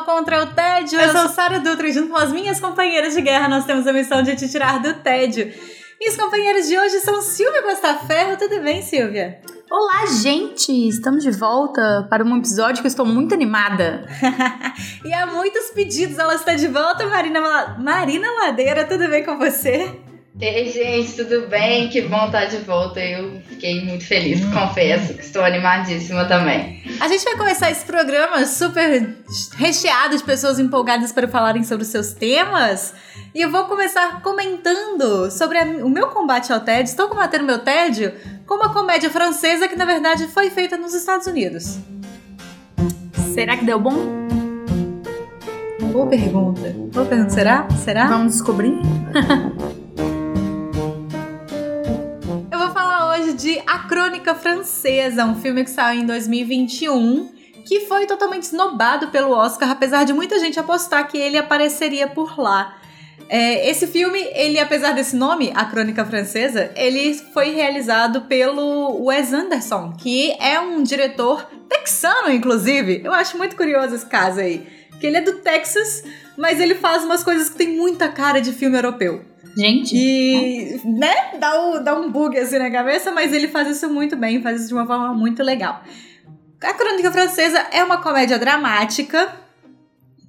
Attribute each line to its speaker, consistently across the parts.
Speaker 1: Contra o Tédio. Eu sou Sara Dutra e junto com as minhas companheiras de guerra nós temos a missão de te tirar do tédio. Minhas companheiras de hoje são Silvia Costaferro. Tudo bem, Silvia?
Speaker 2: Olá, gente! Estamos de volta para um episódio que eu estou muito animada.
Speaker 1: e há muitos pedidos, ela está de volta, Marina, Marina Ladeira. Tudo bem com você?
Speaker 3: Ei, gente, tudo bem? Que bom estar de volta. Eu fiquei muito feliz, confesso que estou animadíssima também.
Speaker 1: A gente vai começar esse programa super recheado de pessoas empolgadas para falarem sobre os seus temas. E eu vou começar comentando sobre a, o meu combate ao tédio. Estou combatendo meu tédio com uma comédia francesa que, na verdade, foi feita nos Estados Unidos.
Speaker 2: Será que deu bom?
Speaker 1: Boa pergunta. Boa pergunta. Será? Será?
Speaker 2: Vamos descobrir?
Speaker 1: Francesa, um filme que saiu em 2021 que foi totalmente snobado pelo Oscar, apesar de muita gente apostar que ele apareceria por lá. É, esse filme, ele, apesar desse nome, A Crônica Francesa, ele foi realizado pelo Wes Anderson, que é um diretor texano, inclusive. Eu acho muito curioso esse caso aí. Que ele é do Texas, mas ele faz umas coisas que tem muita cara de filme europeu.
Speaker 2: Gente.
Speaker 1: E, né, dá, um, dá um bug assim na cabeça, mas ele faz isso muito bem, faz isso de uma forma muito legal. A Crônica Francesa é uma comédia dramática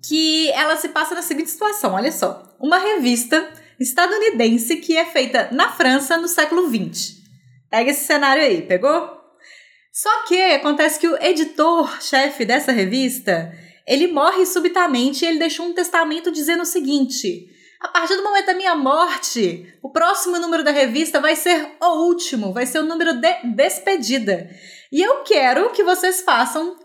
Speaker 1: que ela se passa na seguinte situação, olha só. Uma revista estadunidense que é feita na França no século XX. Pega esse cenário aí, pegou? Só que acontece que o editor-chefe dessa revista, ele morre subitamente e ele deixou um testamento dizendo o seguinte: a partir do momento da minha morte, o próximo número da revista vai ser o último, vai ser o número de despedida. E eu quero que vocês façam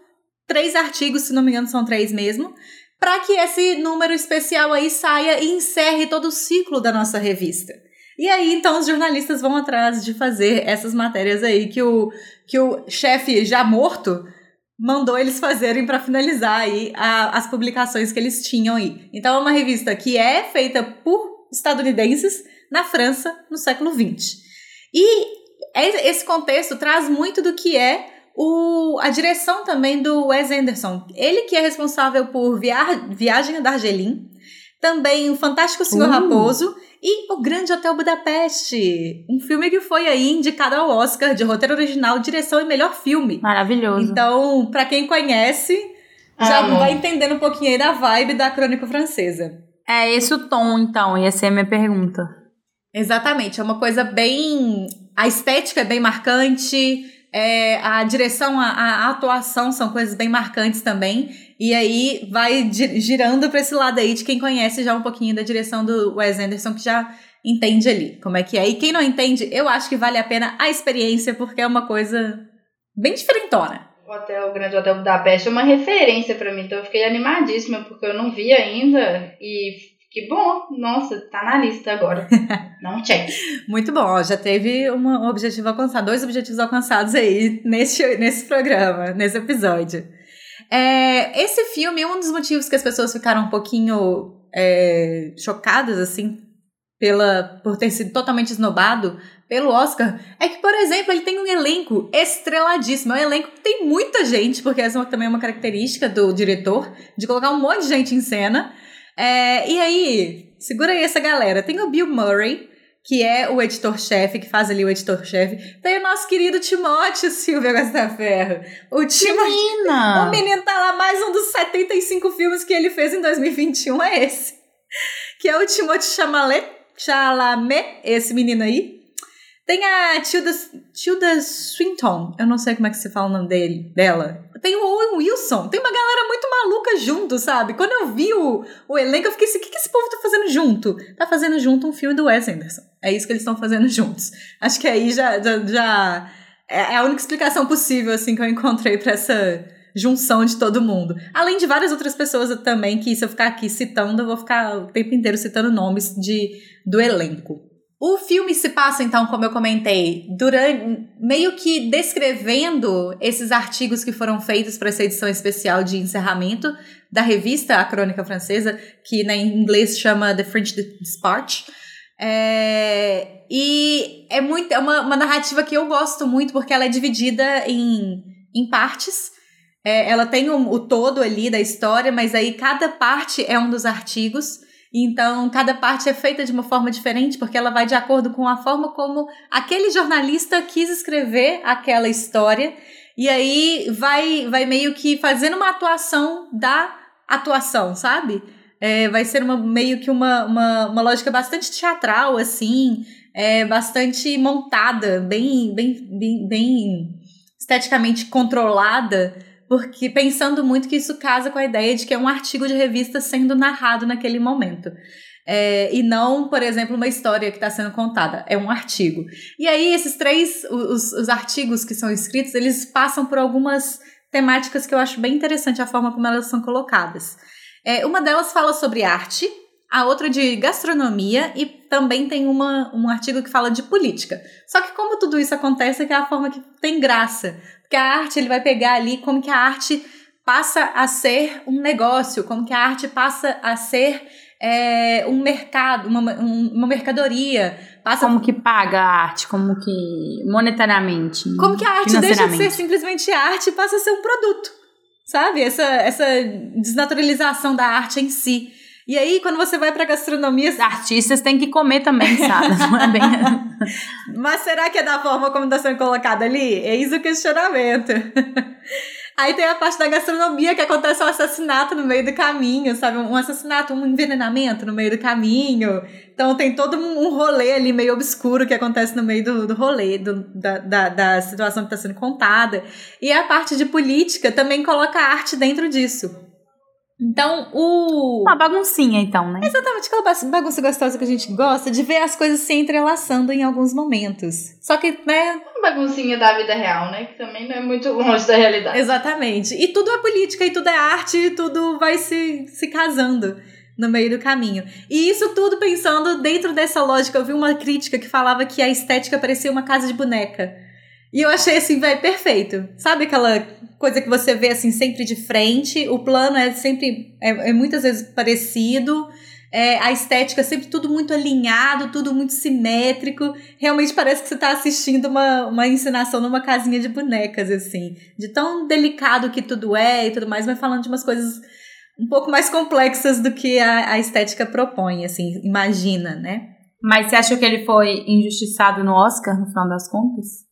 Speaker 1: três artigos, se não me engano, são três mesmo, para que esse número especial aí saia e encerre todo o ciclo da nossa revista. E aí, então, os jornalistas vão atrás de fazer essas matérias aí que o, que o chefe já morto mandou eles fazerem para finalizar aí a, as publicações que eles tinham aí. Então, é uma revista que é feita por estadunidenses na França no século XX. E esse contexto traz muito do que é o, a direção também do Wes Anderson. Ele que é responsável por Via, Viagem da Argelim, também o Fantástico Senhor uh. Raposo e O Grande Hotel Budapeste. Um filme que foi aí indicado ao Oscar de roteiro original, direção e melhor filme.
Speaker 2: Maravilhoso.
Speaker 1: Então, para quem conhece, já ah, vai entendendo um pouquinho aí da vibe da crônica francesa.
Speaker 2: É esse o tom, então, ia ser a minha pergunta.
Speaker 1: Exatamente, é uma coisa bem. A estética é bem marcante, é, a direção, a, a, atuação são coisas bem marcantes também. E aí vai girando para esse lado aí de quem conhece já um pouquinho da direção do Wes Anderson, que já entende ali como é que é. E quem não entende, eu acho que vale a pena a experiência, porque é uma coisa bem diferentona.
Speaker 3: O Hotel, o Grande Hotel Budapeste é uma referência para mim, então eu fiquei animadíssima, porque eu não vi ainda e que bom, nossa, tá na lista agora. Não check.
Speaker 1: Muito bom, já teve um objetivo alcançado, dois objetivos alcançados aí nesse, nesse programa, nesse episódio. É, esse filme, um dos motivos que as pessoas ficaram um pouquinho é, chocadas, assim, pela, por ter sido totalmente esnobado pelo Oscar, é que, por exemplo, ele tem um elenco estreladíssimo. É um elenco que tem muita gente, porque essa também é uma característica do diretor, de colocar um monte de gente em cena. É, e aí, segura aí essa galera. Tem o Bill Murray, que é o editor-chefe, que faz ali o editor-chefe. Tem o nosso querido Timóteo Silvia Gastaferro. O Timóteo. O menino tá lá, mais um dos 75 filmes que ele fez em 2021 é esse. Que é o Timóteo Chalamet, esse menino aí. Tem a Tilda, Tilda Swinton, eu não sei como é que se fala o nome dele, dela. Tem o Owen Wilson, tem uma galera muito maluca junto, sabe? Quando eu vi o, o elenco, eu fiquei assim, o que, que esse povo tá fazendo junto? Tá fazendo junto um filme do Wes Anderson. É isso que eles estão fazendo juntos. Acho que aí já, já, já é a única explicação possível, assim, que eu encontrei para essa junção de todo mundo. Além de várias outras pessoas também, que se eu ficar aqui citando, eu vou ficar o tempo inteiro citando nomes de, do elenco. O filme se passa, então, como eu comentei, durante meio que descrevendo esses artigos que foram feitos para essa edição especial de encerramento da revista A Crônica Francesa, que na inglês chama The French Dispatch. É, e é muito é uma, uma narrativa que eu gosto muito porque ela é dividida em, em partes. É, ela tem o todo ali da história, mas aí cada parte é um dos artigos. Então, cada parte é feita de uma forma diferente, porque ela vai de acordo com a forma como aquele jornalista quis escrever aquela história. E aí vai, vai meio que fazendo uma atuação da atuação, sabe? É, vai ser uma, meio que uma, uma, uma lógica bastante teatral, assim, é, bastante montada, bem, bem, bem, bem esteticamente controlada porque pensando muito que isso casa com a ideia de que é um artigo de revista sendo narrado naquele momento. É, e não, por exemplo, uma história que está sendo contada, é um artigo. E aí, esses três, os, os artigos que são escritos, eles passam por algumas temáticas que eu acho bem interessante a forma como elas são colocadas. É, uma delas fala sobre arte, a outra de gastronomia e também tem uma, um artigo que fala de política. Só que como tudo isso acontece, é que é a forma que tem graça. Porque a arte, ele vai pegar ali como que a arte passa a ser um negócio, como que a arte passa a ser é, um mercado, uma, um, uma mercadoria. Passa
Speaker 2: como que paga a arte, como que monetariamente.
Speaker 1: Como que a arte deixa de ser simplesmente arte e passa a ser um produto. Sabe? Essa, essa desnaturalização da arte em si. E aí, quando você vai pra gastronomia.
Speaker 2: Artistas têm que comer também, sabe? Não é bem.
Speaker 1: Mas será que é da forma como está sendo colocado ali? Eis o questionamento. Aí tem a parte da gastronomia que acontece um assassinato no meio do caminho, sabe? Um assassinato, um envenenamento no meio do caminho. Então tem todo um rolê ali meio obscuro que acontece no meio do, do rolê, do, da, da, da situação que está sendo contada. E a parte de política também coloca a arte dentro disso. Então, o.
Speaker 2: Uma baguncinha, então, né?
Speaker 1: Exatamente, aquela bagunça gostosa que a gente gosta de ver as coisas se entrelaçando em alguns momentos. Só que, né.
Speaker 3: Uma baguncinha da vida real, né? Que também não é muito longe da realidade.
Speaker 1: Exatamente. E tudo é política, e tudo é arte, e tudo vai se, se casando no meio do caminho. E isso tudo pensando dentro dessa lógica. Eu vi uma crítica que falava que a estética parecia uma casa de boneca. E eu achei assim, velho, perfeito. Sabe aquela coisa que você vê assim sempre de frente? O plano é sempre, é, é muitas vezes parecido. É, a estética é sempre tudo muito alinhado, tudo muito simétrico. Realmente parece que você está assistindo uma, uma encenação numa casinha de bonecas, assim. De tão delicado que tudo é e tudo mais, mas falando de umas coisas um pouco mais complexas do que a, a estética propõe, assim, imagina, né?
Speaker 2: Mas você achou que ele foi injustiçado no Oscar, no final das contas?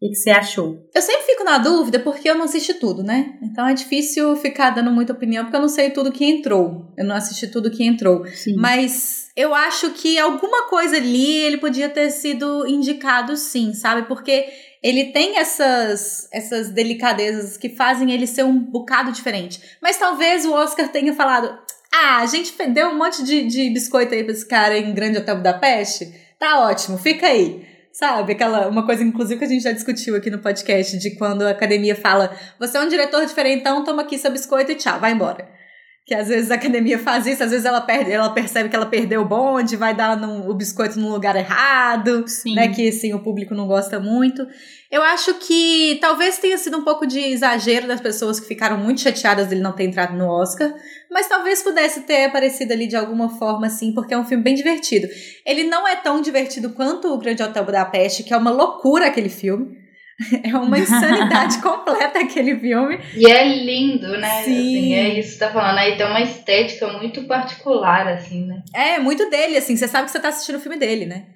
Speaker 2: O que, você achou?
Speaker 1: Eu sempre fico na dúvida porque eu não assisti tudo, né? Então é difícil ficar dando muita opinião porque eu não sei tudo que entrou. Eu não assisti tudo que entrou. Sim. Mas eu acho que alguma coisa ali ele podia ter sido indicado sim, sabe? Porque ele tem essas, essas delicadezas que fazem ele ser um bocado diferente. Mas talvez o Oscar tenha falado: ah, a gente deu um monte de, de biscoito aí pra esse cara em Grande Hotel Budapeste. Tá ótimo, fica aí. Sabe? Aquela, uma coisa, inclusive, que a gente já discutiu aqui no podcast, de quando a academia fala: você é um diretor diferentão, toma aqui seu biscoito e tchau, vai embora. Que às vezes a academia faz isso, às vezes ela, perde, ela percebe que ela perdeu o bonde, vai dar num, o biscoito no lugar errado, Sim. né? Que assim, o público não gosta muito. Eu acho que talvez tenha sido um pouco de exagero das pessoas que ficaram muito chateadas dele não ter entrado no Oscar, mas talvez pudesse ter aparecido ali de alguma forma, assim, porque é um filme bem divertido. Ele não é tão divertido quanto o Grande Hotel Budapeste, que é uma loucura aquele filme. É uma insanidade completa aquele filme.
Speaker 3: E é lindo, né? Sim. Assim, é isso que você tá falando. Aí tem uma estética muito particular, assim, né?
Speaker 1: É, muito dele, assim. Você sabe que você tá assistindo o filme dele, né?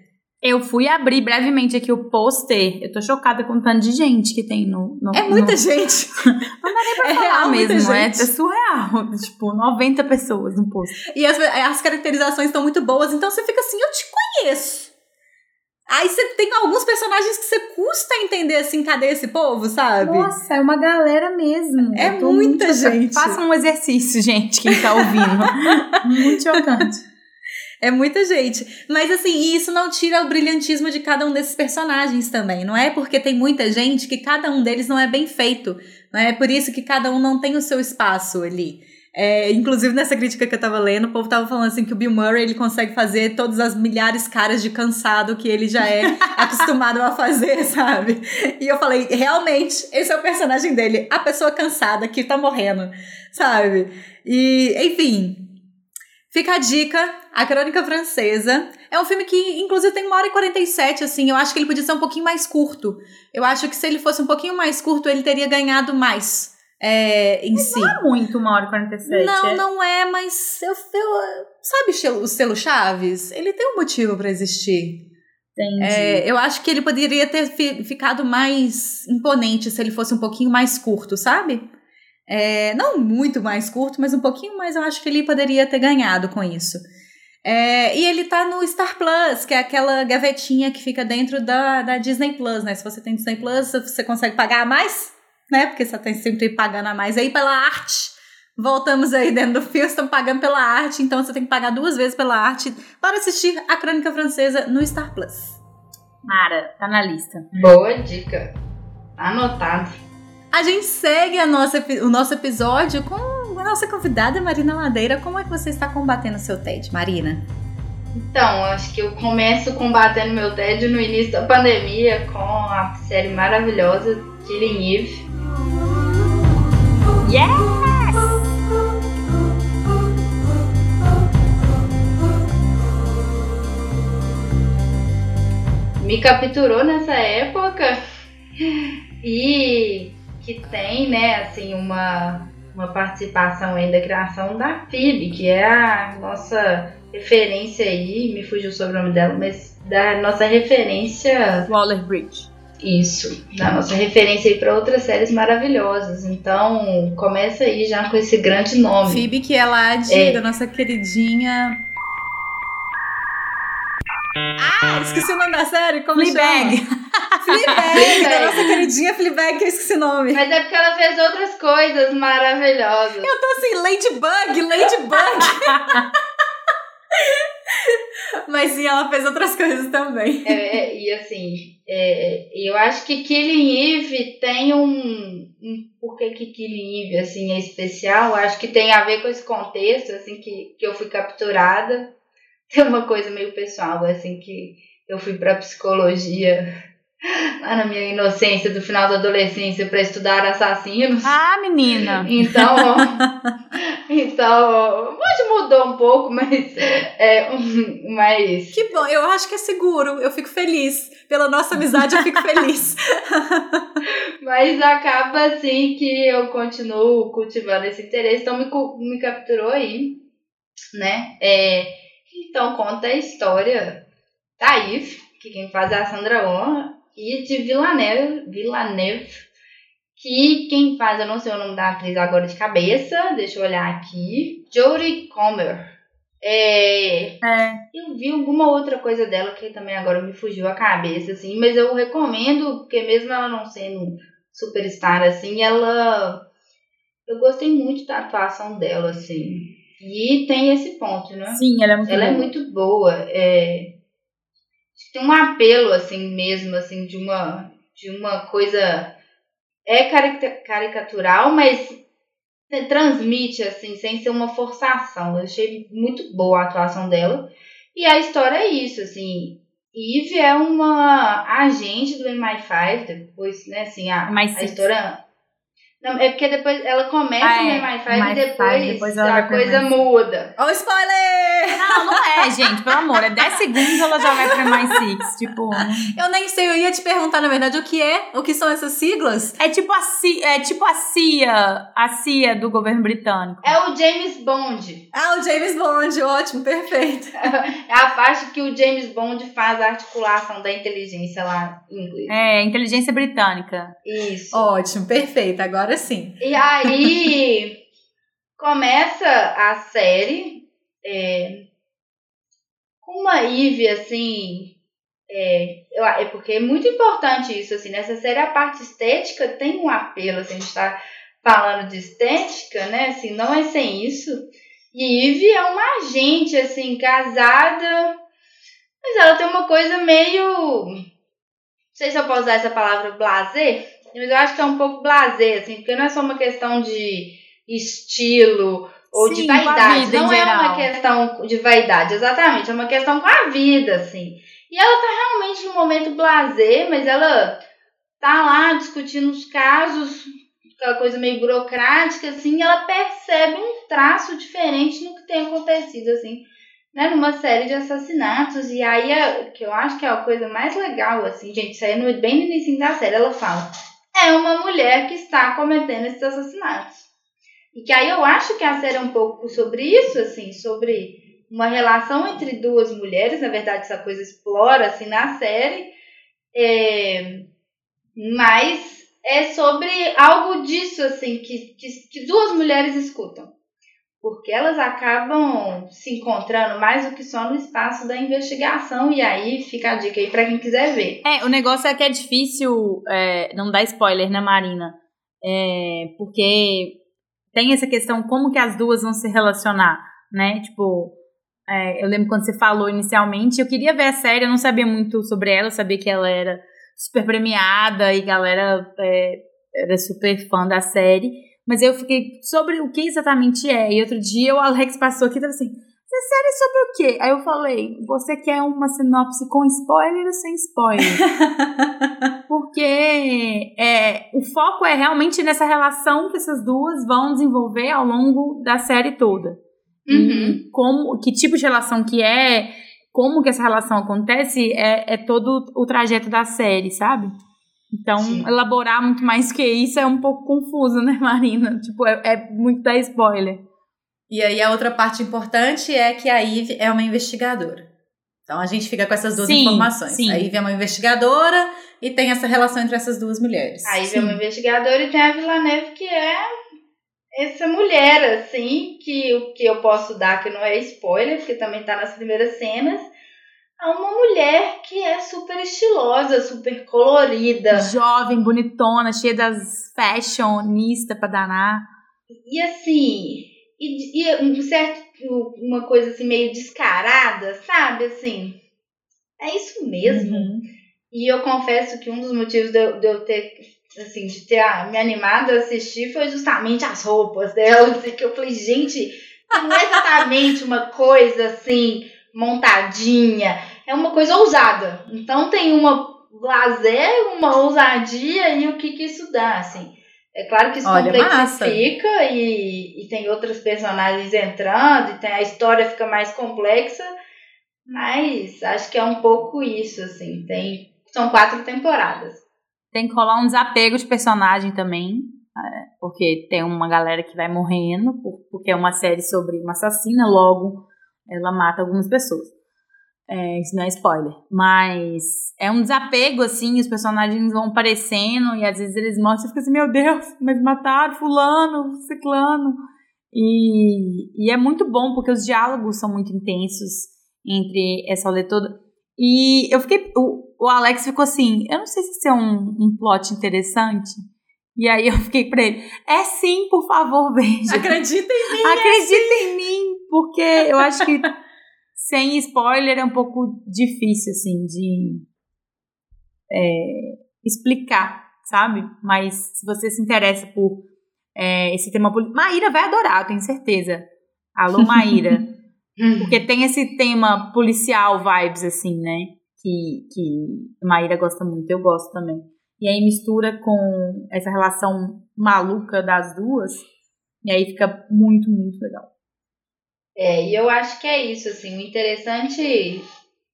Speaker 2: Eu fui abrir brevemente aqui o pôster. Eu tô chocada com o tanto de gente que tem no. no
Speaker 1: é muita no... gente.
Speaker 2: Não dá nem pra é falar real, mesmo. É, é surreal. Tipo, 90 pessoas no pôster.
Speaker 1: E as, as caracterizações estão muito boas, então você fica assim, eu te conheço. Aí você tem alguns personagens que você custa entender assim, cadê esse povo, sabe?
Speaker 2: Nossa, é uma galera mesmo.
Speaker 1: É muita gente.
Speaker 2: Faça um exercício, gente, quem tá ouvindo. muito chocante.
Speaker 1: É muita gente. Mas assim, isso não tira o brilhantismo de cada um desses personagens também. Não é porque tem muita gente que cada um deles não é bem feito. Né? É por isso que cada um não tem o seu espaço ali. É, inclusive nessa crítica que eu tava lendo, o povo tava falando assim que o Bill Murray ele consegue fazer todas as milhares caras de cansado que ele já é acostumado a fazer, sabe? E eu falei, realmente, esse é o personagem dele, a pessoa cansada que tá morrendo, sabe? E, enfim, Fica a dica, A Crônica Francesa. É um filme que, inclusive, tem uma hora e 47, assim. Eu acho que ele podia ser um pouquinho mais curto. Eu acho que se ele fosse um pouquinho mais curto, ele teria ganhado mais é, em
Speaker 2: Mas
Speaker 1: si.
Speaker 2: Não é muito uma hora e 47.
Speaker 1: Não,
Speaker 2: é?
Speaker 1: não é, mas eu, eu- sabe o selo- Chaves? Ele tem um motivo pra existir. É, eu acho que ele poderia ter fi- ficado mais imponente se ele fosse um pouquinho mais curto, sabe? É, não muito mais curto, mas um pouquinho mais. Eu acho que ele poderia ter ganhado com isso. É, e ele tá no Star Plus, que é aquela gavetinha que fica dentro da, da Disney Plus, né? Se você tem Disney Plus, você consegue pagar mais, né? Porque você tem sempre pagando a mais aí pela arte. Voltamos aí dentro do filme, estão pagando pela arte, então você tem que pagar duas vezes pela arte para assistir a Crônica Francesa no Star Plus.
Speaker 2: Mara, tá na lista.
Speaker 3: Boa dica. Anotado.
Speaker 1: A gente segue a nossa, o nosso episódio com a nossa convidada Marina Madeira. Como é que você está combatendo o seu TED, Marina?
Speaker 3: Então, acho que eu começo combatendo meu tédio no início da pandemia com a série maravilhosa Killing Eve.
Speaker 2: Yes!
Speaker 3: me capturou nessa época e que tem, né, assim, uma, uma participação aí da criação da Phoebe, que é a nossa referência aí, me fugiu o sobrenome dela, mas da nossa referência,
Speaker 2: Waller Bridge.
Speaker 3: Isso, da nossa referência aí para outras séries maravilhosas. Então, começa aí já com esse grande nome.
Speaker 1: Phoebe, que é lá de,
Speaker 3: É.
Speaker 1: da nossa queridinha. Ah, esqueci o nome da série. Como
Speaker 2: Fleabag.
Speaker 1: chama? Fleabag,
Speaker 3: Fleabag.
Speaker 1: da nossa queridinha Fleabag, que eu esqueci o nome.
Speaker 3: Mas é porque ela fez outras coisas maravilhosas.
Speaker 1: Eu tô assim, Ladybug, Ladybug. Mas sim, ela fez outras coisas também.
Speaker 3: É, é, e assim, é, eu acho que Killing Eve tem um, um. Por que, que Killing Eve assim, é especial? Acho que tem a ver com esse contexto, assim, que, que eu fui capturada. Tem uma coisa meio pessoal, assim, que eu fui pra psicologia lá na minha inocência do final da adolescência para estudar assassinos.
Speaker 2: Ah, menina.
Speaker 3: Então, então, hoje mudou um pouco, mas é, um, mas
Speaker 1: Que bom, eu acho que é seguro. Eu fico feliz. Pela nossa amizade, eu fico feliz.
Speaker 3: Mas acaba assim que eu continuo cultivando esse interesse, então me, me capturou aí, né? É, então conta a história da Yves, que quem faz é a Sandra Oh, e de Villeneuve, Villeneuve, que quem faz, eu não sei o nome da atriz agora de cabeça, deixa eu olhar aqui, Jodie Comer. É,
Speaker 2: É.
Speaker 3: eu vi alguma outra coisa dela que também agora me fugiu a cabeça, assim, mas eu recomendo, porque mesmo ela não sendo superstar, assim, ela. Eu gostei muito da atuação dela, assim. E tem esse ponto, né?
Speaker 2: Sim, ela é muito
Speaker 3: Ela é
Speaker 2: boa.
Speaker 3: muito boa. É... Tem um apelo, assim, mesmo, assim, de uma, de uma coisa. É carica- caricatural, mas transmite, assim, sem ser uma forçação. Eu achei muito boa a atuação dela. E a história é isso, assim. Eve é uma agente do MI5, depois, né, assim, a,
Speaker 2: MI6.
Speaker 3: a história. Não, é porque depois ela começa
Speaker 2: Ah,
Speaker 3: no
Speaker 2: é,
Speaker 3: MI5
Speaker 2: MI5,
Speaker 3: e depois,
Speaker 2: depois ela
Speaker 3: a coisa
Speaker 2: MI6.
Speaker 3: muda.
Speaker 1: Ó, o spoiler!
Speaker 2: Não, não é, gente. Pelo amor. É 10 segundos ela já vai pra mais six. Tipo.
Speaker 1: Eu nem sei, eu ia te perguntar, na verdade, o que é, o que são essas siglas?
Speaker 2: É tipo a CIA, é tipo a CIA, a CIA do governo britânico.
Speaker 3: É o James Bond.
Speaker 1: Ah, o James Bond, ótimo, perfeito.
Speaker 3: É a parte que o James Bond faz a articulação da inteligência lá em inglês.
Speaker 2: É, inteligência britânica.
Speaker 3: Isso.
Speaker 1: Ótimo, perfeito, agora sim.
Speaker 3: E aí começa a série é, com uma Eve assim. É, é porque é muito importante isso, assim, nessa série a parte estética tem um apelo, assim, a gente tá falando de estética, né? Assim, não é sem isso. E Eve é uma agente, assim, casada, mas ela tem uma coisa meio. Não sei se eu posso usar essa palavra blazer. Mas eu acho que é um pouco blazer, assim, porque não é só uma questão de estilo ou
Speaker 2: Sim,
Speaker 3: de vaidade. Não é uma
Speaker 2: geral.
Speaker 3: questão de vaidade, exatamente. É uma questão com a vida, assim. E ela tá realmente num momento blazer, mas ela tá lá discutindo os casos, aquela coisa meio burocrática, assim, e ela percebe um traço diferente no que tem acontecido, assim, né, numa série de assassinatos. E aí, é- que eu acho que é a coisa mais legal, assim, gente, isso aí é bem no início da série, ela fala, é uma mulher que está cometendo esses assassinatos. E que aí eu acho que a série é um pouco sobre isso, assim, sobre uma relação entre duas mulheres, na verdade essa coisa explora, assim, na série, é, mas é sobre algo disso, assim, que, que, que duas mulheres escutam. Porque elas acabam se encontrando mais do que só no espaço da investigação, e aí fica a dica aí pra quem quiser ver.
Speaker 2: É, o negócio é que é difícil é, não dar spoiler, né, Marina? É, porque tem essa questão como que as duas vão se relacionar, né? Tipo, é, eu lembro quando você falou inicialmente, eu queria ver a série, eu não sabia muito sobre ela, eu sabia que ela era super premiada e galera é, era super fã da série, mas eu fiquei sobre o que exatamente é. E outro dia o Alex passou aqui e tava assim: essa série é sobre o quê? Aí eu falei: você quer uma sinopse com spoiler ou sem spoiler? Porque é, o foco é realmente nessa relação que essas duas vão desenvolver ao longo da série toda.
Speaker 3: Uhum.
Speaker 2: Como, que tipo de relação que é, como que essa relação acontece, é, é todo o trajeto da série, sabe? Então,
Speaker 3: Sim.
Speaker 2: elaborar muito mais que isso é um pouco confuso, né, Marina? Tipo, é, é muito dar spoiler.
Speaker 1: E aí a outra parte importante é que a Eve é uma investigadora. Então a gente fica com essas duas
Speaker 2: Sim,
Speaker 1: informações.
Speaker 2: sim.
Speaker 1: A Eve é uma investigadora e tem essa relação entre essas duas mulheres.
Speaker 3: Aí vem uma investigadora e tem a Villaneve, que é essa mulher, assim, que o que eu posso dar, que não é spoiler, porque também tá nas primeiras cenas, é uma mulher que é super estilosa, super colorida.
Speaker 2: Jovem, bonitona, cheia das fashionista pra danar.
Speaker 3: E assim, e, e um certo, uma coisa assim meio descarada, sabe? Assim, é isso mesmo.
Speaker 1: Uhum.
Speaker 3: E eu confesso que um dos motivos de eu, de eu ter, assim, de ter ah, me animado a assistir foi justamente as roupas dela, assim, que eu falei, gente, não é exatamente uma coisa assim, montadinha, é uma coisa ousada. Então tem uma lazer, uma ousadia e o que que isso dá, assim. É claro que isso
Speaker 1: Olha,
Speaker 3: complexifica e, e tem outros personagens entrando, e tem, a história fica mais complexa, mas acho que é um pouco isso, assim. Tem, são quatro temporadas.
Speaker 2: Tem que rolar um desapego de personagem também, é, porque tem uma galera que vai morrendo, por- porque é uma série sobre uma assassina, logo ela mata algumas pessoas. É, isso não é spoiler. Mas é um desapego, assim, os personagens vão aparecendo e às vezes eles morrem e você fica assim, meu Deus, mas mataram fulano, ciclano. E, e é muito bom, porque os diálogos são muito intensos entre essa rolê toda. E eu fiquei. O, o Alex ficou assim: eu não sei se isso é um, um plot interessante. E aí eu fiquei pra ele: é sim, por favor, veja.
Speaker 1: Acredita em mim!
Speaker 2: Acredita em mim, porque eu acho que sem spoiler é um pouco difícil, assim, de é, explicar, sabe? Mas se você se interessa por é, esse tema político. Maíra vai adorar, eu tenho certeza. Alô, Maíra. Porque tem esse tema policial vibes, assim, né? Que, que Maíra gosta muito, eu gosto também. E aí mistura com essa relação maluca das duas. E aí fica muito, muito legal.
Speaker 3: É, e eu acho que é isso, assim, o interessante,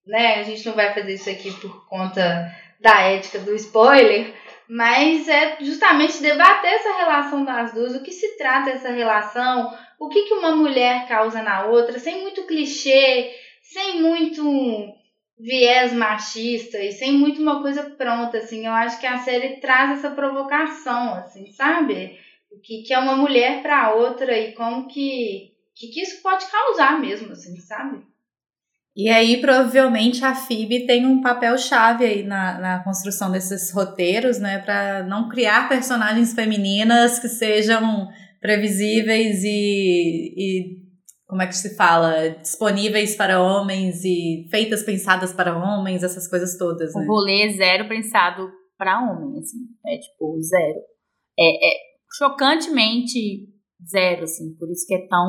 Speaker 3: né, a gente não vai fazer isso aqui por conta da ética do spoiler, mas é justamente debater essa relação das duas, o que se trata essa relação, o que, que uma mulher causa na outra, sem muito clichê, sem muito viés machista e sem muito uma coisa pronta, assim, eu acho que a série traz essa provocação, assim, sabe? O que, que é uma mulher para outra e como que que, que isso pode causar mesmo, assim, sabe?
Speaker 1: E aí, provavelmente, a FIB tem um papel chave aí na, na construção desses roteiros, né? Para não criar personagens femininas que sejam previsíveis e, e, como é que se fala? Disponíveis para homens e feitas pensadas para homens, essas coisas todas,
Speaker 2: O
Speaker 1: né?
Speaker 2: rolê é zero pensado pra homem, assim. É tipo, zero. É, é chocantemente zero, assim. Por isso que é tão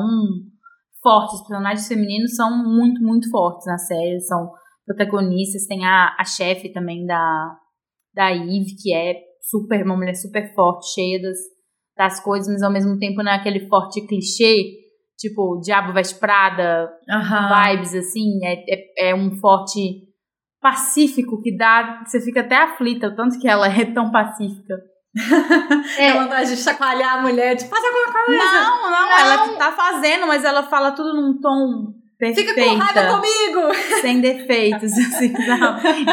Speaker 2: forte. Os personagens femininos são muito, muito fortes na série. São protagonistas. Tem a, a chefe também da, da Eve, que é super, uma mulher super forte, cheia das, das coisas, mas ao mesmo tempo não é aquele forte clichê, tipo, Diabo Veste Prada,
Speaker 1: Aham.
Speaker 2: vibes, assim, é, é, é um forte pacífico que dá, você fica até aflita, o tanto que ela é tão pacífica.
Speaker 3: É.
Speaker 1: Dá vontade de chacoalhar a mulher, de faz alguma coisa.
Speaker 2: Não, não, ela tá fazendo, mas ela fala tudo num tom perfeita,
Speaker 1: Fica com raiva comigo!
Speaker 2: sem defeitos, assim, sabe?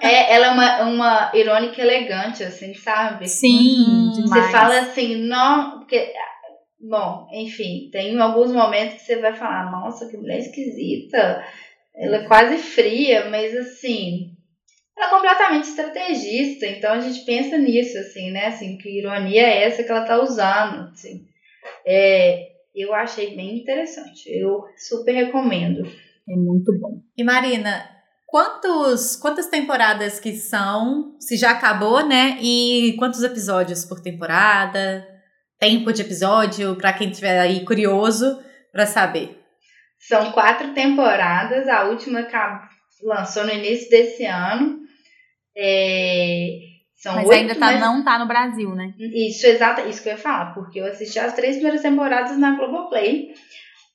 Speaker 3: É, ela é uma, uma irônica elegante, assim, sabe?
Speaker 2: Sim, demais.
Speaker 3: Você fala assim, não. Porque, bom, enfim, tem alguns momentos que você vai falar, nossa, que mulher esquisita. Ela é quase fria, mas assim. Ela é completamente estrategista, então a gente pensa nisso, assim, né? Assim, que ironia é essa que ela tá usando, assim. É, eu achei bem interessante. Eu super recomendo.
Speaker 2: É muito bom.
Speaker 1: E Marina, quantos, quantas temporadas que são? Se já acabou, né? E quantos episódios por temporada? Tempo de episódio, pra quem tiver aí curioso pra saber.
Speaker 3: São quatro temporadas, a última lançou no início desse ano. É, são
Speaker 2: Mas
Speaker 3: oito,
Speaker 2: ainda tá,
Speaker 3: mas-
Speaker 2: não tá no Brasil, né?
Speaker 3: Isso, exato, isso que eu ia falar, porque eu assisti as três primeiras temporadas na Globoplay.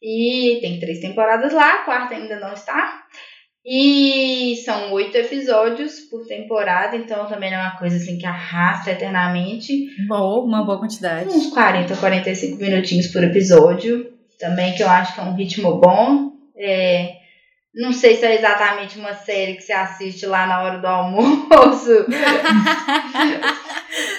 Speaker 3: E tem três temporadas lá, a quarta ainda não está. E são oito episódios por temporada, então também não é uma coisa assim que arrasta eternamente.
Speaker 1: Boa, uma boa quantidade.
Speaker 3: Uns 40, 45 minutinhos por episódio. Também que eu acho que é um ritmo bom. É, não sei se é exatamente uma série que você assiste lá na hora do almoço.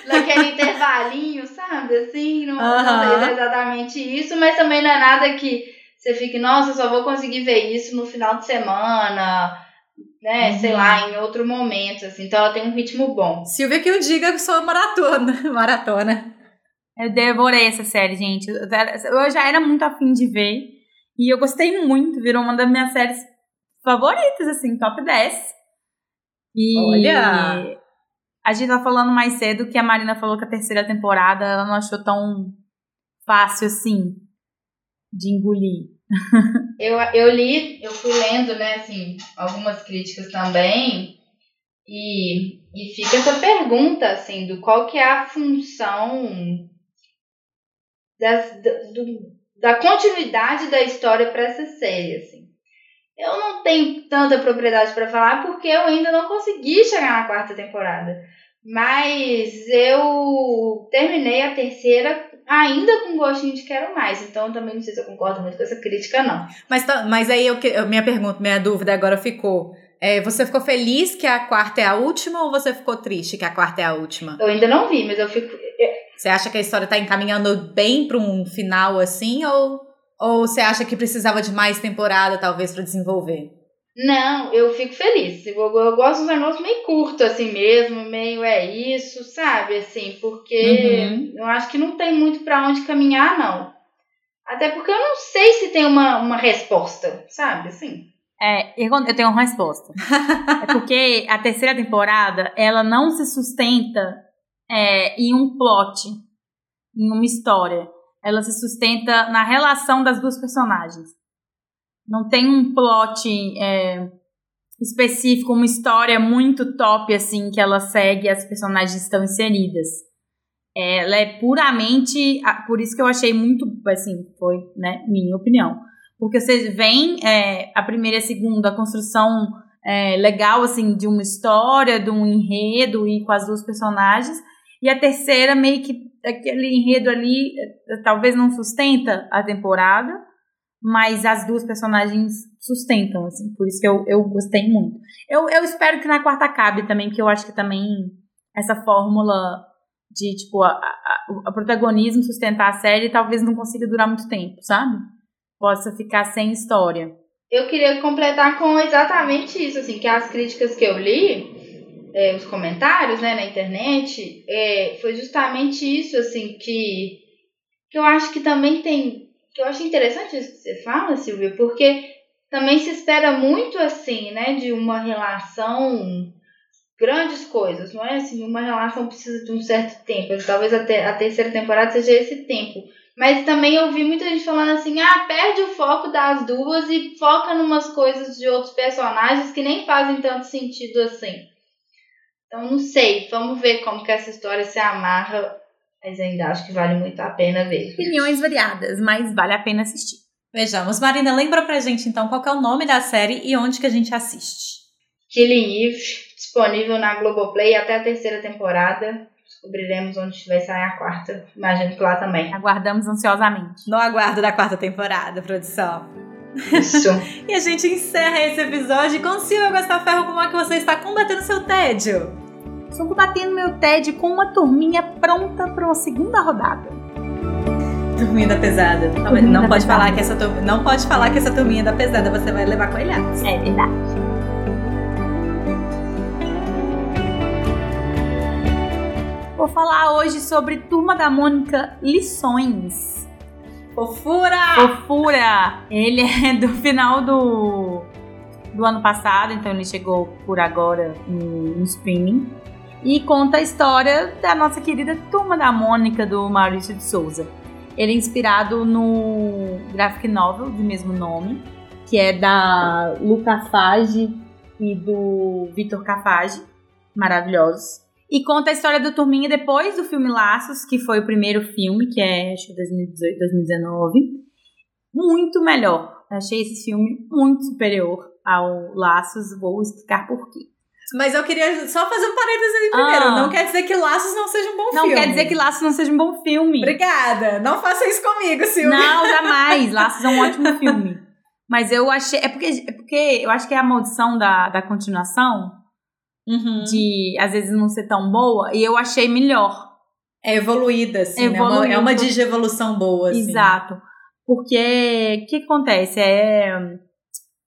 Speaker 3: Naquele intervalinho, sabe? Assim, não, não sei se é exatamente isso, mas também não é nada que você fique, nossa, só vou conseguir ver isso no final de semana, né? Sei lá, em outro momento, assim. Então ela tem um ritmo bom.
Speaker 1: Silvia que eu diga que sou maratona. Maratona.
Speaker 2: Eu devorei essa série, gente. Eu já era muito afim de ver. E eu gostei muito. Virou uma das minhas séries favoritas, assim, top 10. E
Speaker 1: Olha!
Speaker 2: a gente tá falando mais cedo que a Marina falou que a terceira temporada ela não achou tão fácil assim de engolir.
Speaker 3: Eu, eu li, eu fui lendo, né, assim, algumas críticas também, e, e fica essa pergunta, assim, do qual que é a função das, da, do- da continuidade da história para essa série, assim. Eu não tenho tanta propriedade para falar porque eu ainda não consegui chegar na quarta temporada. Mas eu terminei a terceira ainda com gostinho de quero mais. Então eu também não sei se eu concordo muito com essa crítica, não.
Speaker 1: Mas, tá- mas aí eu, minha pergunta, minha dúvida agora ficou. é, você ficou feliz que a quarta é a última ou você ficou triste que a quarta é a última?
Speaker 3: Eu ainda não vi, mas eu fico.
Speaker 1: Você acha que a história tá encaminhando bem pra um final assim ou, ou você acha que precisava de mais temporada talvez pra desenvolver?
Speaker 3: Não, eu fico feliz. Eu, eu gosto dos negócios meio curto, assim mesmo, meio é isso, sabe? Assim, porque
Speaker 1: Uhum.
Speaker 3: eu acho que não tem muito pra onde caminhar, não. Até porque eu não sei se tem uma, uma resposta, sabe? Assim.
Speaker 2: É, eu eu tenho uma resposta. é porque a terceira temporada, ela não se sustenta é, em um plot, em uma história. Ela se sustenta na relação das duas personagens. Não tem um plot é, específico, uma história muito top, assim, que ela segue e as personagens estão inseridas. Ela é puramente. Por isso que eu achei muito. Assim, foi, né, minha opinião. Porque vocês veem é, a primeira e a segunda, a construção é, legal, assim, de uma história, de um enredo e com as duas personagens. E a terceira, meio que aquele enredo ali, eh, talvez não sustenta a temporada, mas as duas personagens sustentam, assim. Por isso que eu, eu gostei muito. Eu, eu espero que na quarta acabe também, porque eu acho que também essa fórmula de, tipo, a, a, a protagonismo sustentar a série talvez não consiga durar muito tempo, sabe? Possa ficar sem história.
Speaker 3: Eu queria completar com exatamente isso, assim, que as críticas que eu li, é, os comentários, né, na internet, é, foi justamente isso, assim, que, que eu acho que também tem, que eu acho interessante isso que você fala, Silvia, porque também se espera muito, assim, né, de uma relação grandes coisas, não é assim, uma relação precisa de um certo tempo. Talvez até a terceira temporada seja esse tempo. Mas também eu vi muita gente falando assim: ah, perde o foco das duas e foca numas coisas de outros personagens que nem fazem tanto sentido assim. Então não sei, vamos ver como que essa história se amarra, mas ainda acho que vale muito a pena ver.
Speaker 2: Opiniões variadas, mas vale a pena assistir.
Speaker 1: Vejamos, Marina, lembra pra gente então qual é o nome da série e onde que a gente assiste.
Speaker 3: Killing Eve, disponível na Globoplay até a terceira temporada. Descobriremos onde vai sair a quarta. Imagino que lá também.
Speaker 2: Aguardamos ansiosamente.
Speaker 1: No aguardo da quarta temporada, produção.
Speaker 3: Isso.
Speaker 1: E a gente encerra esse episódio com Silvia Gostaferro, como é que você está combatendo seu tédio?
Speaker 2: Estou combatendo meu TED com uma turminha pronta para uma segunda rodada.
Speaker 1: Turminha da pesada. Não,
Speaker 2: Turminha
Speaker 1: não
Speaker 2: da
Speaker 1: pode
Speaker 2: pesada.
Speaker 1: falar que essa não pode falar que essa turminha da pesada você vai levar coelhados.
Speaker 2: É verdade. Vou falar hoje sobre Turma da Mônica Lições.
Speaker 1: Fofura!
Speaker 2: Fofura! Ele é do final do, do ano passado, então ele chegou por agora no, no streaming. E conta a história da nossa querida Turma da Mônica, do Maurício de Souza. Ele é inspirado no graphic novel de mesmo nome, que é da Luca Fage e do Vitor Cafage, maravilhosos. E conta a história do Turminha depois do filme Laços, que foi o primeiro filme, que é acho que 2018, 2019. Muito melhor. Achei esse filme muito superior ao Laços, vou explicar por quê.
Speaker 1: Mas eu queria só fazer um parênteses aí primeiro.
Speaker 2: Ah.
Speaker 1: Não quer dizer que Laços não seja um bom
Speaker 2: Não
Speaker 1: filme.
Speaker 2: quer dizer que Laços não seja um bom filme.
Speaker 1: Obrigada. Não faça isso comigo, Silvia.
Speaker 2: Não, jamais. Laços é um ótimo filme. Mas eu achei. É porque, é porque eu acho que é a maldição da, da continuação,
Speaker 1: Uhum.
Speaker 2: de às vezes não ser tão boa, e eu achei melhor.
Speaker 1: É evoluída, assim. né? É uma-
Speaker 2: Evoluída.
Speaker 1: É uma digievolução boa, assim.
Speaker 2: Exato. Porque o que acontece? É.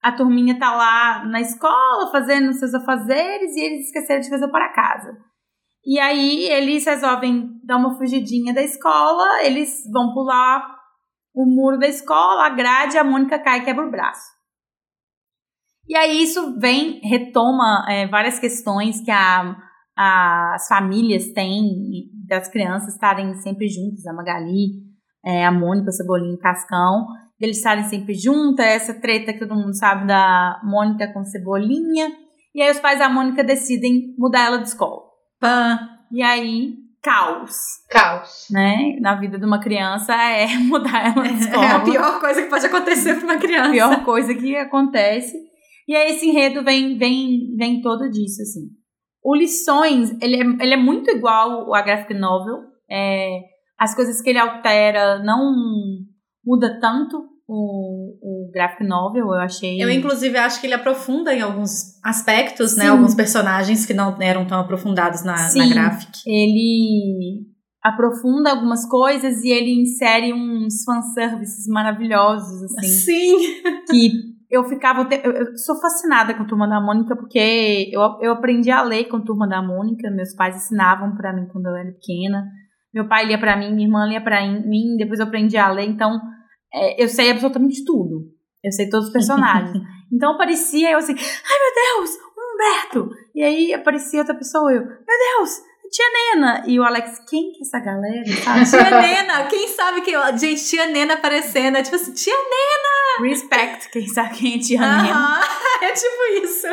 Speaker 2: A turminha tá lá na escola fazendo seus afazeres e eles esqueceram de fazer para casa. E aí eles resolvem dar uma fugidinha da escola, eles vão pular o muro da escola, a grade, a Mônica cai e quebra o braço. E aí isso vem, retoma é, várias questões que a, a- as famílias têm das crianças estarem sempre juntas, a Magali, é, a Mônica, o Cebolinha e o Cascão, eles estarem sempre juntas, essa treta que todo mundo sabe da Mônica com Cebolinha. E aí os pais da Mônica decidem mudar ela de escola.
Speaker 1: Pã.
Speaker 2: E aí, caos,
Speaker 3: Caos.
Speaker 2: né? Na vida de uma criança é mudar ela de escola.
Speaker 1: É a pior coisa que pode acontecer pra uma criança.
Speaker 2: a pior coisa que acontece. E aí esse enredo vem, vem, vem todo disso, assim. O Lições, ele é, ele é muito igual a graphic novel. É, as coisas que ele altera não muda tanto o, o graphic novel, eu achei.
Speaker 1: Eu, inclusive, acho que ele aprofunda em alguns aspectos, né?
Speaker 2: Sim.
Speaker 1: Alguns personagens que não eram tão aprofundados na, na
Speaker 2: Sim.
Speaker 1: graphic.
Speaker 2: Ele aprofunda algumas coisas e ele insere uns fanservices maravilhosos, assim.
Speaker 1: Sim.
Speaker 2: que eu ficava. Eu sou fascinada com Turma da Mônica, porque eu, eu aprendi a ler com Turma da Mônica. Meus pais ensinavam pra mim quando eu era pequena. Meu pai lia pra mim, minha irmã lia pra mim, depois eu aprendi a ler. Então, é, eu sei absolutamente tudo. Eu sei todos os personagens. então aparecia eu assim, ai meu Deus, Humberto! E aí aparecia outra pessoa, eu, meu Deus, tia Nena! E o Alex, quem que é essa galera? Sabe?
Speaker 1: Tia Nena, quem sabe que. Gente, tia Nena aparecendo. É tipo assim, tia
Speaker 2: Respect, quem sabe quem é tia Nena.
Speaker 1: Aham, É tipo isso.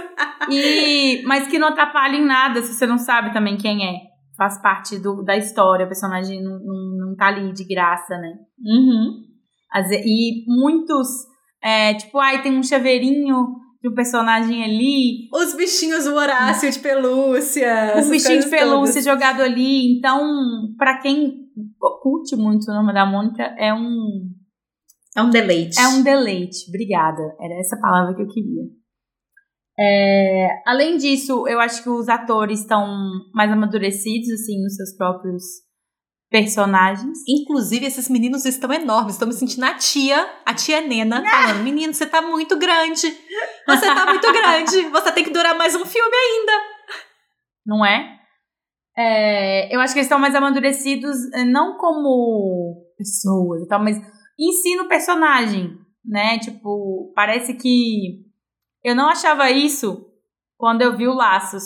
Speaker 2: E, mas que não atrapalha em nada se você não sabe também quem é. Faz parte do, da história, o personagem não, não, não tá ali de graça, né?
Speaker 1: Uhum.
Speaker 2: Ve- e muitos, é, tipo, ai, tem um chaveirinho de um personagem ali,
Speaker 1: Os bichinhos, o Horácio de pelúcia. essas
Speaker 2: bichinho de pelúcia
Speaker 1: todas.
Speaker 2: jogado ali. Então, pra quem curte muito o nome da Mônica, é um,
Speaker 1: É um deleite.
Speaker 2: É um deleite. Obrigada. Era essa palavra que eu queria. É, além disso, eu acho que os atores estão mais amadurecidos, assim, nos seus próprios personagens.
Speaker 1: Inclusive, esses meninos estão enormes. Estou me sentindo a tia, a tia Nena, falando: Menino, você tá muito grande. Você tá muito grande. Você tem que durar mais um filme ainda.
Speaker 2: não é? É, eu acho que eles estão mais amadurecidos, eh, não como pessoas e tal, mas em si no personagem, né? Tipo, parece que eu não achava isso quando eu vi o Laços.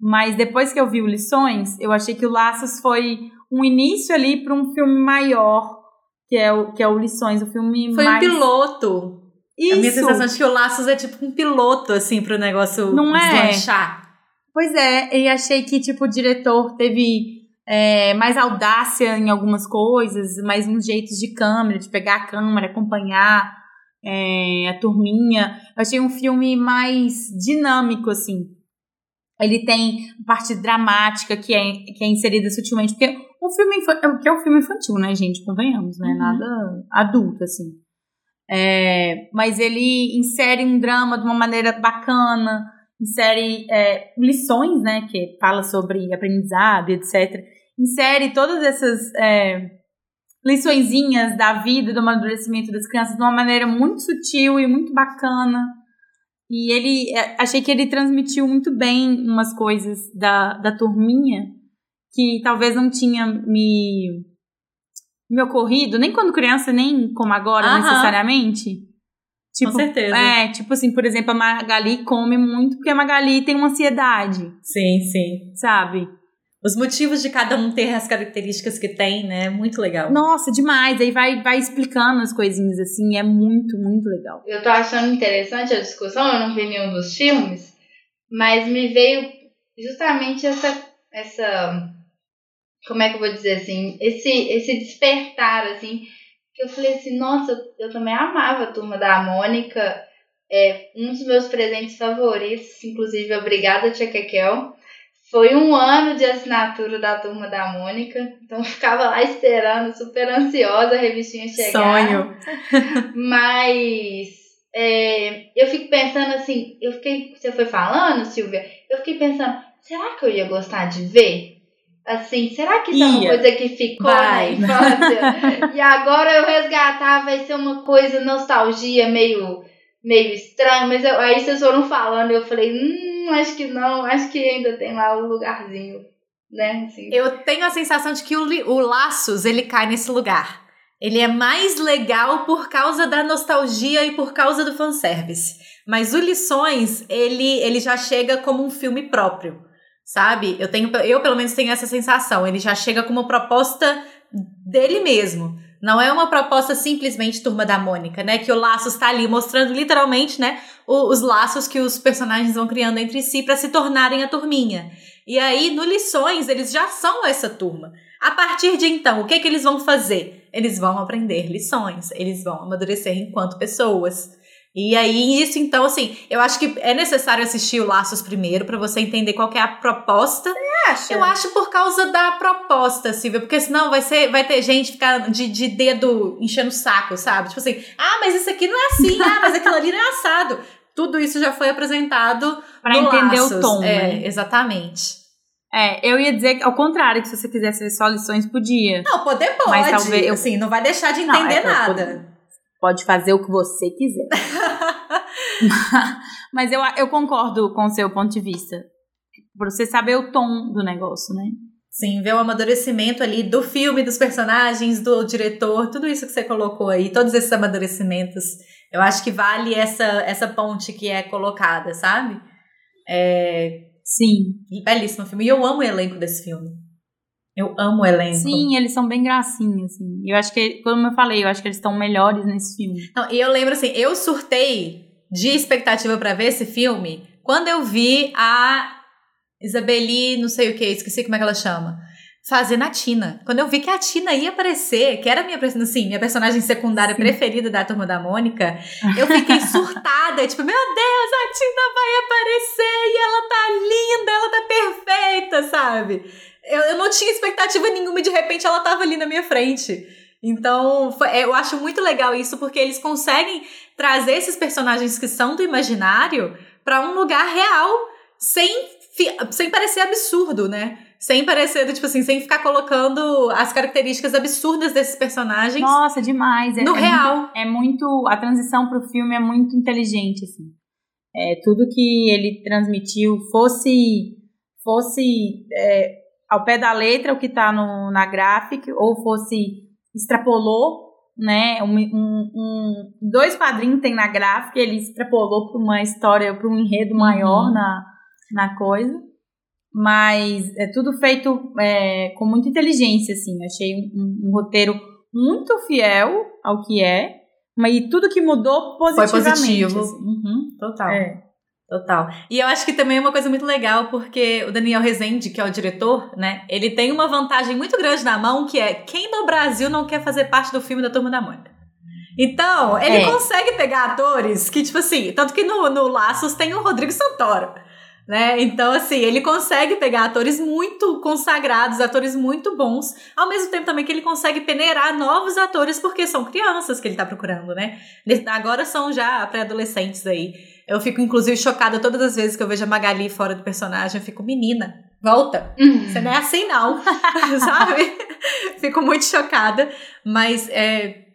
Speaker 2: Mas depois que eu vi o Lições, eu achei que o Laços foi um início ali para um filme maior, que é o, que é o Lições, o filme
Speaker 1: Foi
Speaker 2: mais...
Speaker 1: um piloto.
Speaker 2: Isso.
Speaker 1: A minha sensação de que o Laços é tipo um piloto, assim, pro negócio
Speaker 2: Não é?
Speaker 1: deslanchar.
Speaker 2: Pois é, e achei que, tipo, o diretor teve é, mais audácia em algumas coisas, mais uns jeitos de câmera, de pegar a câmera, acompanhar é, a turminha. Eu achei um filme mais dinâmico, assim. Ele tem parte dramática que é, que é inserida sutilmente, porque um filme infa- que é um filme infantil, né, gente? Convenhamos, né?
Speaker 1: Uhum.
Speaker 2: Nada adulto, assim. É, mas ele insere um drama de uma maneira bacana, insere é, lições, né, que fala sobre aprendizado, etc. Insere todas essas é, liçõezinhas da vida, do amadurecimento das crianças de uma maneira muito sutil e muito bacana. E ele, é, achei que ele transmitiu muito bem umas coisas da, da turminha que talvez não tinha me, me ocorrido, nem quando criança, nem como agora,
Speaker 1: Aham.
Speaker 2: necessariamente. Tipo,
Speaker 1: Com certeza.
Speaker 2: é, tipo assim, por exemplo, a Magali come muito porque a Magali tem uma ansiedade,
Speaker 1: Sim, sim.
Speaker 2: sabe?
Speaker 1: Os motivos de cada um ter as características que tem, né? Muito legal.
Speaker 2: Nossa, demais. Aí vai, vai explicando as coisinhas assim, é muito, muito legal.
Speaker 3: Eu tô achando interessante a discussão, eu não vi nenhum dos filmes, mas me veio justamente essa, essa como é que eu vou dizer assim, esse, esse despertar, assim, eu falei assim, nossa, eu também amava a Turma da Mônica, é um dos meus presentes favoritos, inclusive, obrigada, Tia Kekel, foi um ano de assinatura da Turma da Mônica, então eu ficava lá esperando, super ansiosa a revistinha chegar.
Speaker 1: Sonho.
Speaker 3: Mas é, eu fico pensando assim, eu fiquei, você foi falando, Silvia, eu fiquei pensando, será que eu ia gostar de ver? Assim, será que isso é uma
Speaker 1: Ia.
Speaker 3: coisa que ficou
Speaker 1: Vai.
Speaker 3: na infância? e agora eu resgatar vai ser uma coisa nostalgia meio meio estranho, mas eu- aí vocês foram falando, eu falei, hum, acho que não, acho que ainda tem lá o lugarzinho, né? Assim.
Speaker 1: Eu tenho a sensação de que o, o Laços, ele cai nesse lugar. Ele é mais legal por causa da nostalgia e por causa do fanservice. Mas o Lições, ele, ele já chega como um filme próprio, sabe? Eu, tenho, eu, pelo menos, tenho essa sensação. Ele já chega com uma proposta dele mesmo. Não é uma proposta simplesmente Turma da Mônica, né? Que o Laços tá ali mostrando literalmente, né? o- os laços que os personagens vão criando entre si para se tornarem a turminha. E aí, no Lições, eles já são essa turma. A partir de então, o que, que eles vão fazer? Eles vão aprender lições, eles vão amadurecer enquanto pessoas. E aí, isso, então, assim, eu acho que é necessário assistir o Laços primeiro para você entender qual é a proposta.
Speaker 2: Acha?
Speaker 1: Eu acho por causa da proposta, Silvia, porque senão vai, ser, vai ter gente ficar de, de dedo enchendo o saco, sabe? Tipo assim, ah, mas isso aqui não é assim, ah, mas aquilo ali não é assado. Tudo isso já foi apresentado
Speaker 2: Pra
Speaker 1: no
Speaker 2: entender
Speaker 1: Laços.
Speaker 2: o tom,
Speaker 1: é,
Speaker 2: né?
Speaker 1: Exatamente.
Speaker 2: É, eu ia dizer que, ao contrário, que se você quisesse ver só lições, podia.
Speaker 1: Não, poder pode.
Speaker 2: Mas talvez eu-
Speaker 1: Assim, não vai deixar de
Speaker 2: Não,
Speaker 1: entender
Speaker 2: é,
Speaker 1: nada.
Speaker 2: Pode fazer o que você quiser. Mas eu, eu concordo com o seu ponto de vista. Pra você saber o tom do negócio, né?
Speaker 1: Sim, ver o amadurecimento ali do filme, dos personagens, do diretor, tudo isso que você colocou aí, todos esses amadurecimentos. Eu acho que vale essa, essa ponte que é colocada, sabe? É
Speaker 2: Sim.
Speaker 1: belíssimo filme. E eu amo o elenco desse filme. Eu amo o elenco.
Speaker 2: Sim, eles são bem gracinhos, assim. Eu acho que, como eu falei, eu acho que eles estão melhores nesse filme.
Speaker 1: Não, e eu lembro assim, eu surtei de expectativa pra ver esse filme quando eu vi a Isabeli, não sei o que, esqueci como é que ela chama, fazendo a Tina. Quando eu vi que a Tina ia aparecer, que era a minha, assim, minha personagem secundária
Speaker 2: Sim.
Speaker 1: preferida da Turma da Mônica, eu fiquei surtada. tipo, meu Deus, a Tina vai aparecer e ela tá linda, ela tá perfeita, sabe? Eu, eu não tinha expectativa nenhuma e de repente ela tava ali na minha frente. Então, foi- eu acho muito legal isso, porque eles conseguem trazer esses personagens que são do imaginário pra um lugar real, sem, sem parecer absurdo, né? Sem parecer, tipo assim, sem ficar colocando as características absurdas desses personagens
Speaker 2: Nossa, demais. É,
Speaker 1: no
Speaker 2: é
Speaker 1: real.
Speaker 2: Muito, é muito. A transição pro filme é muito inteligente, assim. É, tudo que ele transmitiu fosse. fosse é, ao pé da letra o que tá no, na graphic, ou fosse. Extrapolou, né? Um, um- um- dois quadrinhos tem na gráfica, ele extrapolou para uma história, para um enredo maior
Speaker 1: Uhum.
Speaker 2: na, na coisa. Mas é tudo feito é, com muita inteligência, assim. Achei um, um, um, roteiro muito fiel ao que é, mas e tudo que mudou positivamente.
Speaker 1: Foi positivo.
Speaker 2: Assim.
Speaker 1: Uhum, total.
Speaker 2: É.
Speaker 1: Total. E eu acho que também é uma coisa muito legal, porque o Daniel Rezende, que é o diretor, né, ele tem uma vantagem muito grande na mão, que é quem no Brasil não quer fazer parte do filme da Turma da Mônica? Então, ele é. consegue pegar atores que, tipo assim, tanto que no, no Laços tem o Rodrigo Santoro. Né? Então, assim, ele consegue pegar atores muito consagrados, atores muito bons, ao mesmo tempo também que ele consegue peneirar novos atores, porque são crianças que ele tá procurando, né? Agora são já pré-adolescentes aí. Eu fico, inclusive, chocada todas as vezes que eu vejo a Magali fora do personagem. Eu fico, menina, volta. Uhum. Você não é assim, não. Sabe? fico muito chocada. Mas é,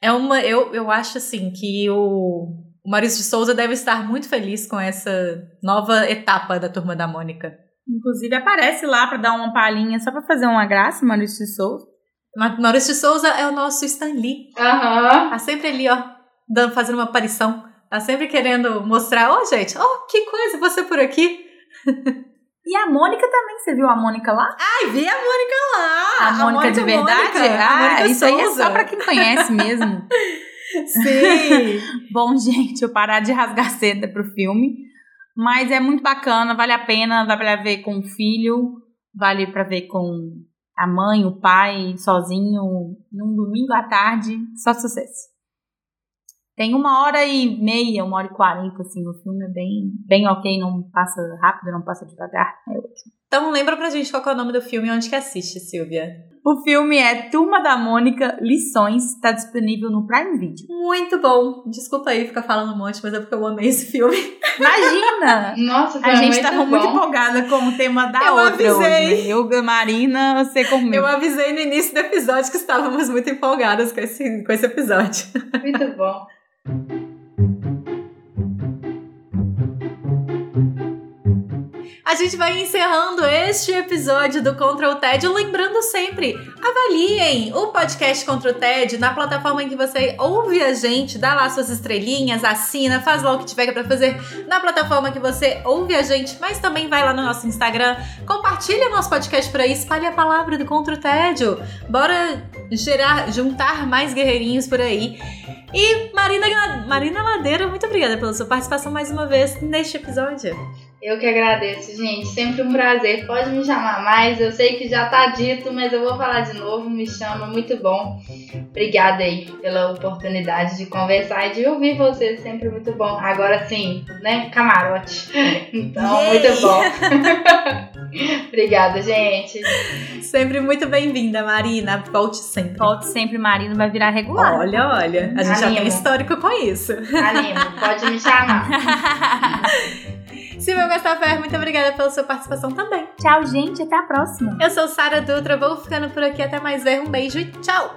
Speaker 1: é uma. Eu, eu acho assim que o o Maurício de Souza deve estar muito feliz com essa nova etapa da Turma da Mônica.
Speaker 2: Inclusive aparece lá para dar uma palhinha só para fazer uma graça, Maurício de Souza.
Speaker 1: Maurício de Souza é o nosso Stan Lee. Uhum. Tá sempre ali, ó, dando, fazendo uma aparição. Tá sempre querendo mostrar, ó, oh, gente, ó, oh, que coisa, você por aqui.
Speaker 2: E a Mônica também, você viu a Mônica lá?
Speaker 1: Ai, vi a Mônica lá!
Speaker 2: A, a Mônica, Mônica de verdade? Mônica, ah, Mônica isso Souza. aí é só pra quem conhece mesmo.
Speaker 1: Sim!
Speaker 2: Bom, gente, eu parar de rasgar seda pro filme. Mas é muito bacana, vale a pena, vale pra ver com o filho, vale para ver com a mãe, o pai, sozinho, num domingo à tarde, só sucesso. Tem uma hora e meia, uma hora e quarenta, assim, o filme é bem, bem ok, não passa rápido, não passa devagar, é ótimo.
Speaker 1: Então lembra pra gente qual é o nome do filme e onde que assiste, Silvia.
Speaker 2: O filme é Turma da Mônica Lições, está disponível no Prime Video.
Speaker 1: Muito bom. Desculpa aí ficar falando um monte, mas é porque eu amei esse filme.
Speaker 2: Imagina!
Speaker 3: Nossa,
Speaker 2: A gente tava muito, muito empolgada com o tema da eu outra avisei. hoje. Né? Eu, Marina, você comigo.
Speaker 1: Eu avisei no início do episódio que estávamos muito empolgadas com esse, com esse episódio.
Speaker 3: Muito bom.
Speaker 1: A gente vai encerrando este episódio do Contra o TED, lembrando sempre, avaliem o podcast Contra o TED na plataforma em que você ouve a gente, dá lá suas estrelinhas, assina, faz lá o que tiver para fazer na plataforma que você ouve a gente, mas também vai lá no nosso Instagram, compartilha nosso podcast por aí, espalhe a palavra do Contra o Tédio. Bora gerar, juntar mais guerreirinhos por aí. E Marina, Marina Ladeira, muito obrigada pela sua participação mais uma vez neste episódio.
Speaker 3: Eu que agradeço, gente. Sempre um prazer. Pode me chamar mais. Eu sei que já tá dito, mas eu vou falar de novo. Me chama, muito bom. Obrigada aí pela oportunidade de conversar e de ouvir vocês. Sempre muito bom. Agora sim, né? Camarote. Então, Yay! muito bom. Obrigada, gente.
Speaker 1: Sempre muito bem-vinda, Marina. Volte sempre.
Speaker 2: Volte sempre, Marina. Vai virar regular.
Speaker 1: Olha, olha. A gente Animo. já tem histórico com isso.
Speaker 3: Animo. Pode me chamar.
Speaker 1: Silvia Gastafer, muito obrigada pela sua participação também.
Speaker 2: Tchau, gente. Até a próxima.
Speaker 1: Eu sou Sara Dutra, vou ficando por aqui. Até mais ver. Um beijo e tchau!